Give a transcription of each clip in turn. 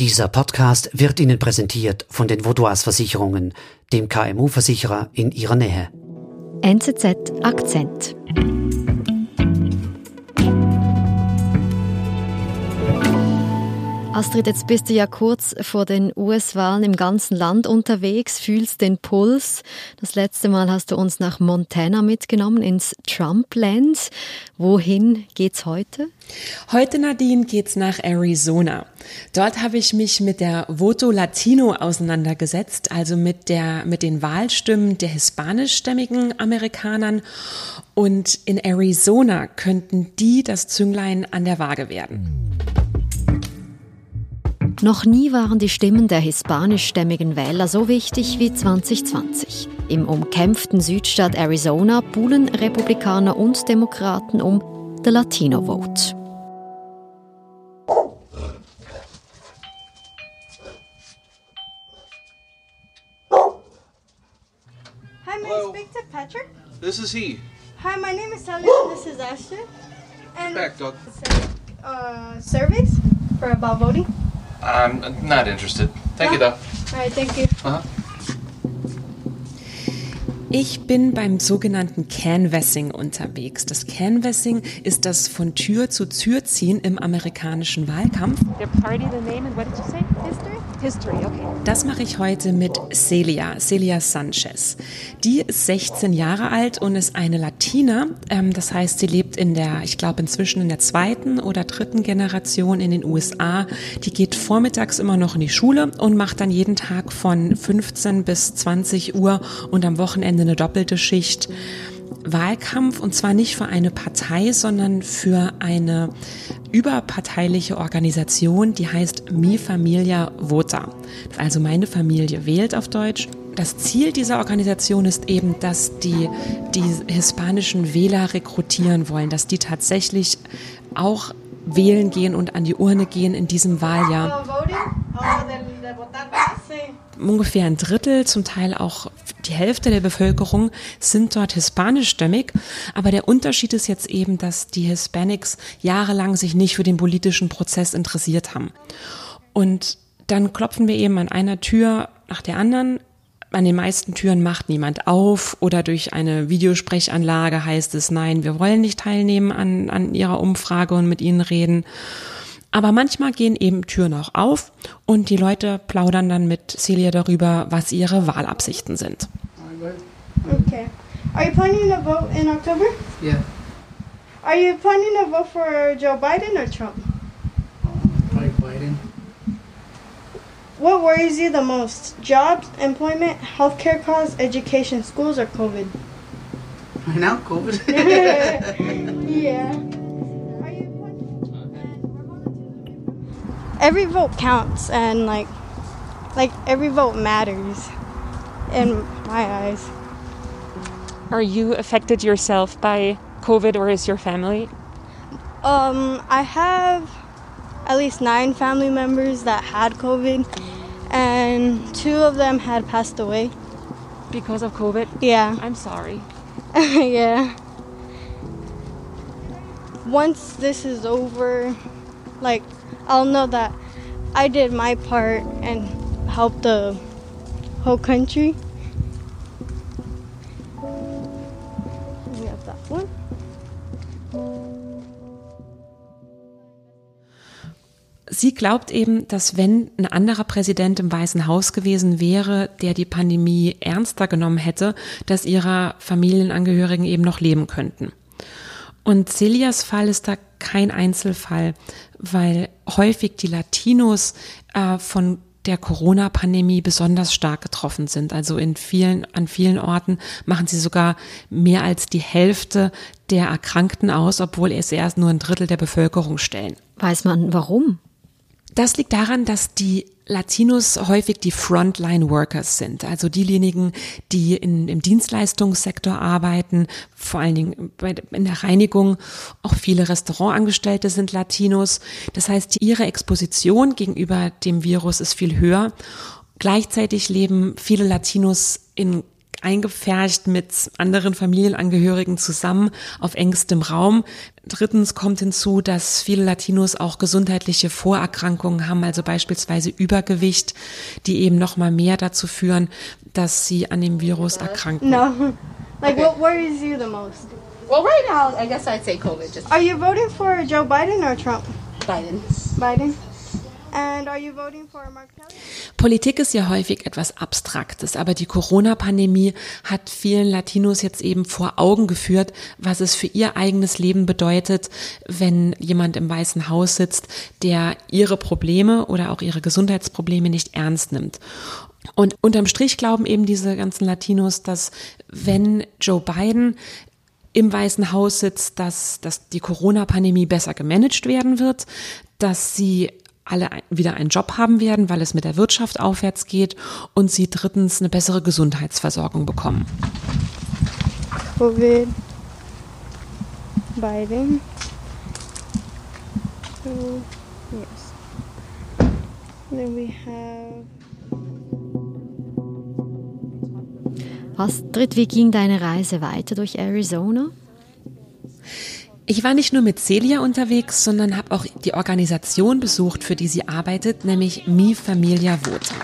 Dieser Podcast wird Ihnen präsentiert von den Vaudois Versicherungen, dem KMU-Versicherer in Ihrer Nähe. NZZ Akzent. Astrid, jetzt bist du ja kurz vor den US-Wahlen im ganzen Land unterwegs, fühlst den Puls. Das letzte Mal hast du uns nach Montana mitgenommen, ins Trump-Land. Wohin geht's heute? Heute, Nadine, geht's nach Arizona. Dort habe ich mich mit der Voto Latino auseinandergesetzt, also mit der, mit den Wahlstimmen der hispanischstämmigen Amerikanern. Und in Arizona könnten die das Zünglein an der Waage werden. Noch nie waren die Stimmen der hispanischstämmigen Wähler so wichtig wie 2020. Im umkämpften Südstaat Arizona buhlen Republikaner und Demokraten um the Latino Vote. Hi, may I speak to Patrick? This is he. Hi, my name is Sally. and This is Ashton. And Back, dog. uh, surveys for about voting. I'm not interested. Thank you, No? though. All right, thank you. Uh-huh. Ich bin beim sogenannten Canvassing unterwegs. Das Canvassing ist das von Tür zu Tür ziehen im amerikanischen Wahlkampf. Their party, the name, and what did you say? History? History, okay. Das mache ich heute mit Celia, Celia Sanchez. Die ist 16 Jahre alt und ist eine Latina. Ähm, das heißt, sie lebt in der, ich glaube inzwischen in der zweiten oder dritten Generation in den USA. Die geht vormittags immer noch in die Schule und macht dann jeden Tag von 15 bis 20 Uhr und am Wochenende eine doppelte Schicht. Wahlkampf und zwar nicht für eine Partei, sondern für eine überparteiliche Organisation, die heißt Mi Familia Vota. Also meine Familie wählt auf Deutsch. Das Ziel dieser Organisation ist eben, dass die die hispanischen Wähler rekrutieren wollen, dass die tatsächlich auch wählen gehen und an die Urne gehen in diesem Wahljahr ungefähr ein Drittel, zum Teil auch die Hälfte der Bevölkerung sind dort hispanischstämmig. Aber der Unterschied ist jetzt eben, dass die Hispanics jahrelang sich nicht für den politischen Prozess interessiert haben. Und dann klopfen wir eben an einer Tür nach der anderen. An den meisten Türen macht niemand auf oder durch eine Videosprechanlage heißt es, nein, wir wollen nicht teilnehmen an, an ihrer Umfrage und mit ihnen reden. Aber manchmal gehen eben Türen auch auf und die Leute plaudern dann mit Celia darüber, was ihre Wahlabsichten sind. Okay. Are you planning to vote in October? Yeah, Are you planning to vote for Joe Biden or Trump? probably Biden. What worries you the most? Jobs, employment, healthcare costs, education, schools, or COVID? Right now, COVID. Yeah. Every vote counts, and like, like every vote matters, in my eyes. Are you affected yourself by COVID or is your family? Um, I have at least nine family members that had COVID, and two of them had passed away. Because of COVID? Yeah, I'm sorry. yeah. Once this is over, like, I'll know that I did my part and helped the whole country. We. Sie glaubt eben, dass wenn ein anderer Präsident im Weißen Haus gewesen wäre, der die Pandemie ernster genommen hätte, dass ihre Familienangehörigen eben noch leben könnten. Und Celias Fall ist da kein Einzelfall, weil häufig die Latinos äh, von der Corona-Pandemie besonders stark getroffen sind. Also in vielen, an vielen Orten machen sie sogar mehr als die Hälfte der Erkrankten aus, obwohl es erst nur ein Drittel der Bevölkerung stellen. Weiß man warum? Das liegt daran, dass die Latinos häufig die Frontline Workers sind, also diejenigen, die in, im Dienstleistungssektor arbeiten, vor allen Dingen bei, in der Reinigung. Auch viele Restaurantangestellte sind Latinos. Das heißt, ihre Exposition gegenüber dem Virus ist viel höher. Gleichzeitig leben viele Latinos in eingepfercht mit anderen Familienangehörigen zusammen auf engstem Raum. Drittens kommt hinzu, dass viele Latinos auch gesundheitliche Vorerkrankungen haben, also beispielsweise Übergewicht, die eben noch mal mehr dazu führen, dass sie an dem Virus erkranken. No. Like, what worries you the most? Well, right now, I guess I'd say COVID. Just Are you voting for Joe Biden or Trump? Biden. Biden. Politik ist ja häufig etwas Abstraktes, aber die Corona-Pandemie hat vielen Latinos jetzt eben vor Augen geführt, was es für ihr eigenes Leben bedeutet, wenn jemand im Weißen Haus sitzt, der ihre Probleme oder auch ihre Gesundheitsprobleme nicht ernst nimmt. Und unterm Strich glauben eben diese ganzen Latinos, dass wenn Joe Biden im Weißen Haus sitzt, dass, dass die Corona-Pandemie besser gemanagt werden wird, dass sie alle wieder einen Job haben werden, weil es mit der Wirtschaft aufwärts geht und sie drittens eine bessere Gesundheitsversorgung bekommen. COVID. Biden. So, yes. Then we have. Astrid, wie ging deine Reise weiter durch Arizona? Ich war nicht nur mit Celia unterwegs, sondern habe auch die Organisation besucht, für die sie arbeitet, nämlich Mi Familia Vota.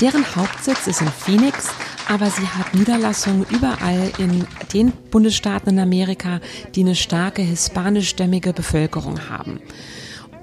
Deren Hauptsitz ist in Phoenix, aber sie hat Niederlassungen überall in den Bundesstaaten in Amerika, die eine starke hispanischstämmige Bevölkerung haben.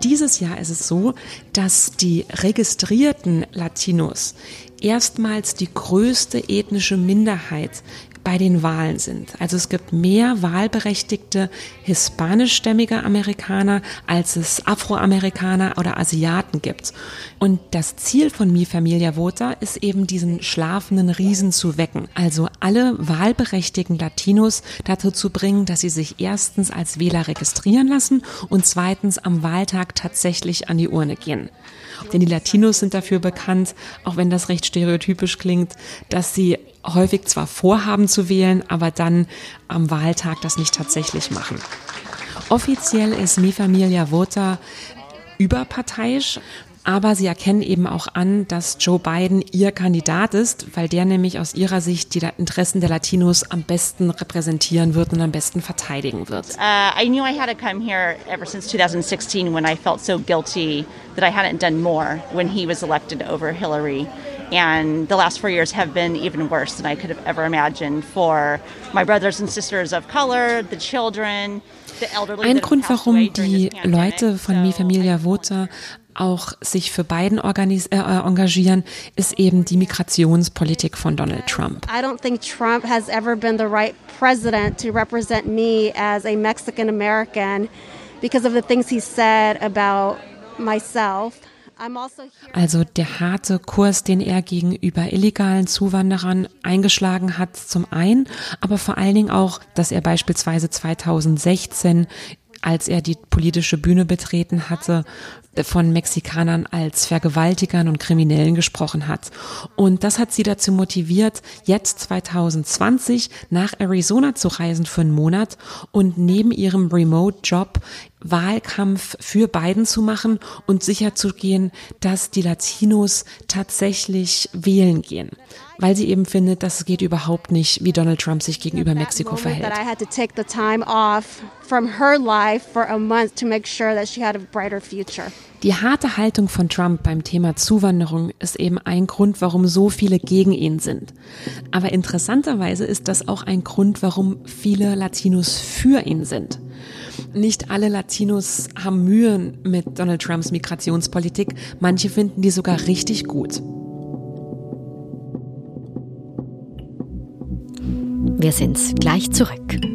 Dieses Jahr ist es so, dass die registrierten Latinos erstmals die größte ethnische Minderheit bei den Wahlen sind. Also es gibt mehr wahlberechtigte hispanischstämmige Amerikaner, als es Afroamerikaner oder Asiaten gibt. Und das Ziel von Mi Familia Vota ist eben diesen schlafenden Riesen zu wecken. Also alle wahlberechtigten Latinos dazu zu bringen, dass sie sich erstens als Wähler registrieren lassen und zweitens am Wahltag tatsächlich an die Urne gehen. Denn die Latinos sind dafür bekannt, auch wenn das recht stereotypisch klingt, dass sie häufig zwar vorhaben zu wählen, aber dann am Wahltag das nicht tatsächlich machen. Offiziell ist Mi Familia Vota überparteiisch, aber sie erkennen eben auch an, dass Joe Biden ihr Kandidat ist, weil der nämlich aus ihrer Sicht die Interessen der Latinos am besten repräsentieren wird und am besten verteidigen wird. Uh, I knew I had to come here ever since 2016 when I felt so guilty that I hadn't done more when he was elected over Hillary. And the last four years have been even worse than I could have ever imagined for my brothers and sisters of color, the children. Ein Grund, warum die. Leute von Mi Familia Vota auch sich für Biden äh, äh, engagieren, ist eben die Migrationspolitik von Donald Trump. I don't think Trump has ever been the right president to represent me as a Mexican American because of the things he said about myself. Also. Also der harte Kurs, den er gegenüber illegalen Zuwanderern eingeschlagen hat, zum einen, aber vor allen Dingen auch, dass er beispielsweise 2016 als er die politische Bühne betreten hatte, von Mexikanern als Vergewaltigern und Kriminellen gesprochen hat. Und das hat sie dazu motiviert, jetzt 2020 nach Arizona zu reisen für einen Monat und neben ihrem Remote-Job Wahlkampf für Biden zu machen und sicherzugehen, dass die Latinos tatsächlich wählen gehen. Weil sie eben findet, das geht überhaupt nicht, wie Donald Trump sich gegenüber Mexiko verhält. that I had to take the time off from her life for a month to make sure Die harte Haltung von Trump beim Thema Zuwanderung ist eben ein Grund, warum so viele gegen ihn sind. Aber interessanterweise ist das auch ein Grund, warum viele Latinos für ihn sind. Nicht alle Latinos haben Mühe mit Donald Trumps Migrationspolitik, manche finden die sogar richtig gut. Wir sind gleich zurück.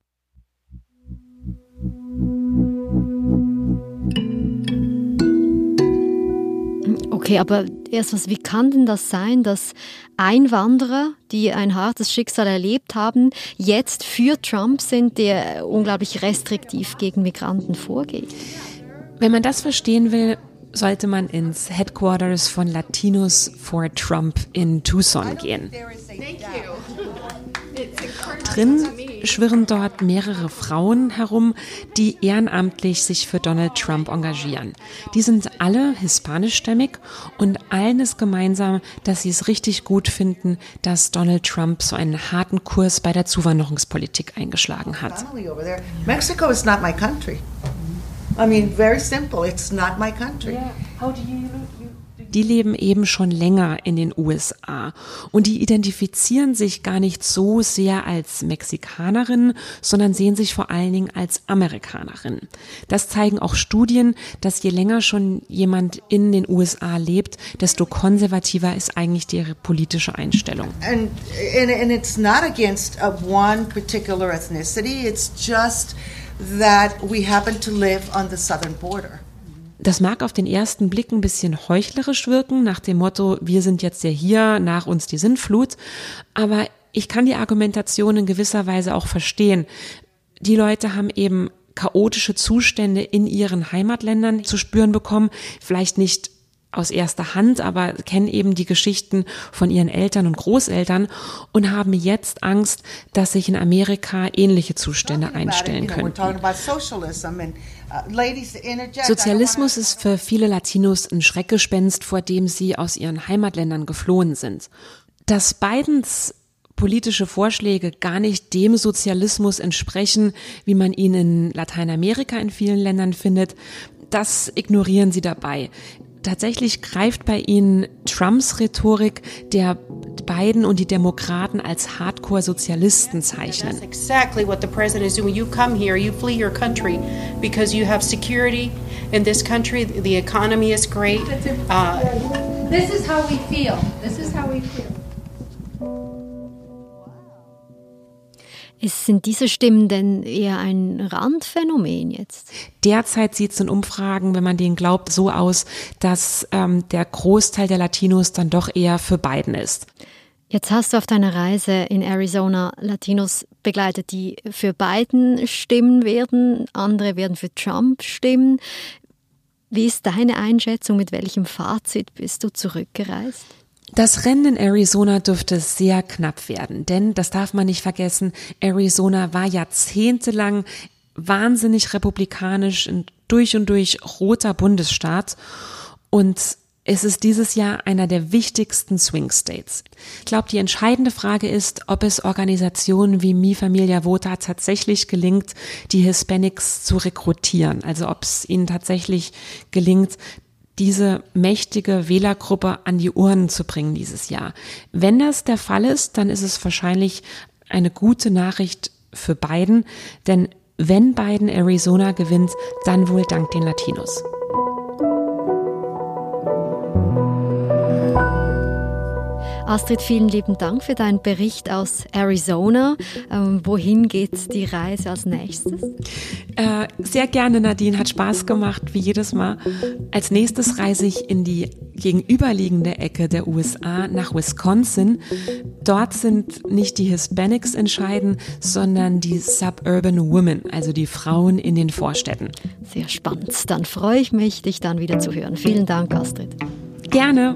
Okay, aber erst was, wie kann denn das sein, dass Einwanderer, die ein hartes Schicksal erlebt haben, jetzt für Trump sind, der unglaublich restriktiv gegen Migranten vorgeht? Wenn man das verstehen will, sollte man ins Headquarters von Latinos for Trump in Tucson gehen. Drin schwirren dort mehrere Frauen herum, die ehrenamtlich sich für Donald Trump engagieren. Die sind alle hispanischstämmig und allen ist gemeinsam, dass sie es richtig gut finden, dass Donald Trump so einen harten Kurs bei der Zuwanderungspolitik eingeschlagen hat. Mexico is not my country. I mean, very simple. It's not my country. Yeah. How do you die leben eben schon länger in den USA und die identifizieren sich gar nicht so sehr als Mexikanerin, sondern sehen sich vor allen Dingen als Amerikanerin. Das zeigen auch Studien, dass je länger schon jemand in den USA lebt, desto konservativer ist eigentlich ihre politische Einstellung. And, and, and it's not against one particular ethnicity, it's just that we happen to live on the southern border. Das mag auf den ersten Blick ein bisschen heuchlerisch wirken, nach dem Motto, wir sind jetzt ja hier, nach uns die Sintflut. Aber ich kann die Argumentation in gewisser Weise auch verstehen. Die Leute haben eben chaotische Zustände in ihren Heimatländern zu spüren bekommen, vielleicht nicht aus erster Hand, aber kennen eben die Geschichten von ihren Eltern und Großeltern und haben jetzt Angst, dass sich in Amerika ähnliche Zustände einstellen könnten. Uh, Sozialismus ist für viele Latinos ein Schreckgespenst, vor dem sie aus ihren Heimatländern geflohen sind. Dass Bidens politische Vorschläge gar nicht dem Sozialismus entsprechen, wie man ihn in Lateinamerika in vielen Ländern findet, das ignorieren sie dabei. Tatsächlich greift bei ihnen Trumps Rhetorik, der Biden und die Demokraten als Hardcore-Sozialisten zeichnen. That's exactly what the president is doing. You come here, you flee your country because you have security in this country. The economy is great. Uh, this is how we feel. This is how we feel. Sind diese Stimmen denn eher ein Randphänomen jetzt? Derzeit sieht es in Umfragen, wenn man denen glaubt, so aus, dass ähm, der Großteil der Latinos dann doch eher für Biden ist. Jetzt hast du auf deiner Reise in Arizona Latinos begleitet, die für Biden stimmen werden, andere werden für Trump stimmen. Wie ist deine Einschätzung? Mit welchem Fazit bist du zurückgereist? Das Rennen in Arizona dürfte sehr knapp werden, denn das darf man nicht vergessen, Arizona war jahrzehntelang wahnsinnig republikanisch, ein durch und durch roter Bundesstaat und es ist dieses Jahr einer der wichtigsten Swing States. Ich glaube, die entscheidende Frage ist, ob es Organisationen wie Mi Familia Vota tatsächlich gelingt, die Hispanics zu rekrutieren. Also ob es ihnen tatsächlich gelingt, diese mächtige Wählergruppe an die Urnen zu bringen dieses Jahr. Wenn das der Fall ist, dann ist es wahrscheinlich eine gute Nachricht für Biden, denn wenn Biden Arizona gewinnt, dann wohl dank den Latinos. Astrid, vielen lieben Dank für deinen Bericht aus Arizona. Ähm, wohin geht die Reise als nächstes? Äh, sehr gerne, Nadine. Hat Spaß gemacht, wie jedes Mal. Als nächstes reise ich in die gegenüberliegende Ecke der USA nach Wisconsin. Dort sind nicht die Hispanics entscheiden, sondern die Suburban Women, also die Frauen in den Vorstädten. Sehr spannend. Dann freue ich mich, dich dann wieder zu hören. Vielen Dank, Astrid. Gerne.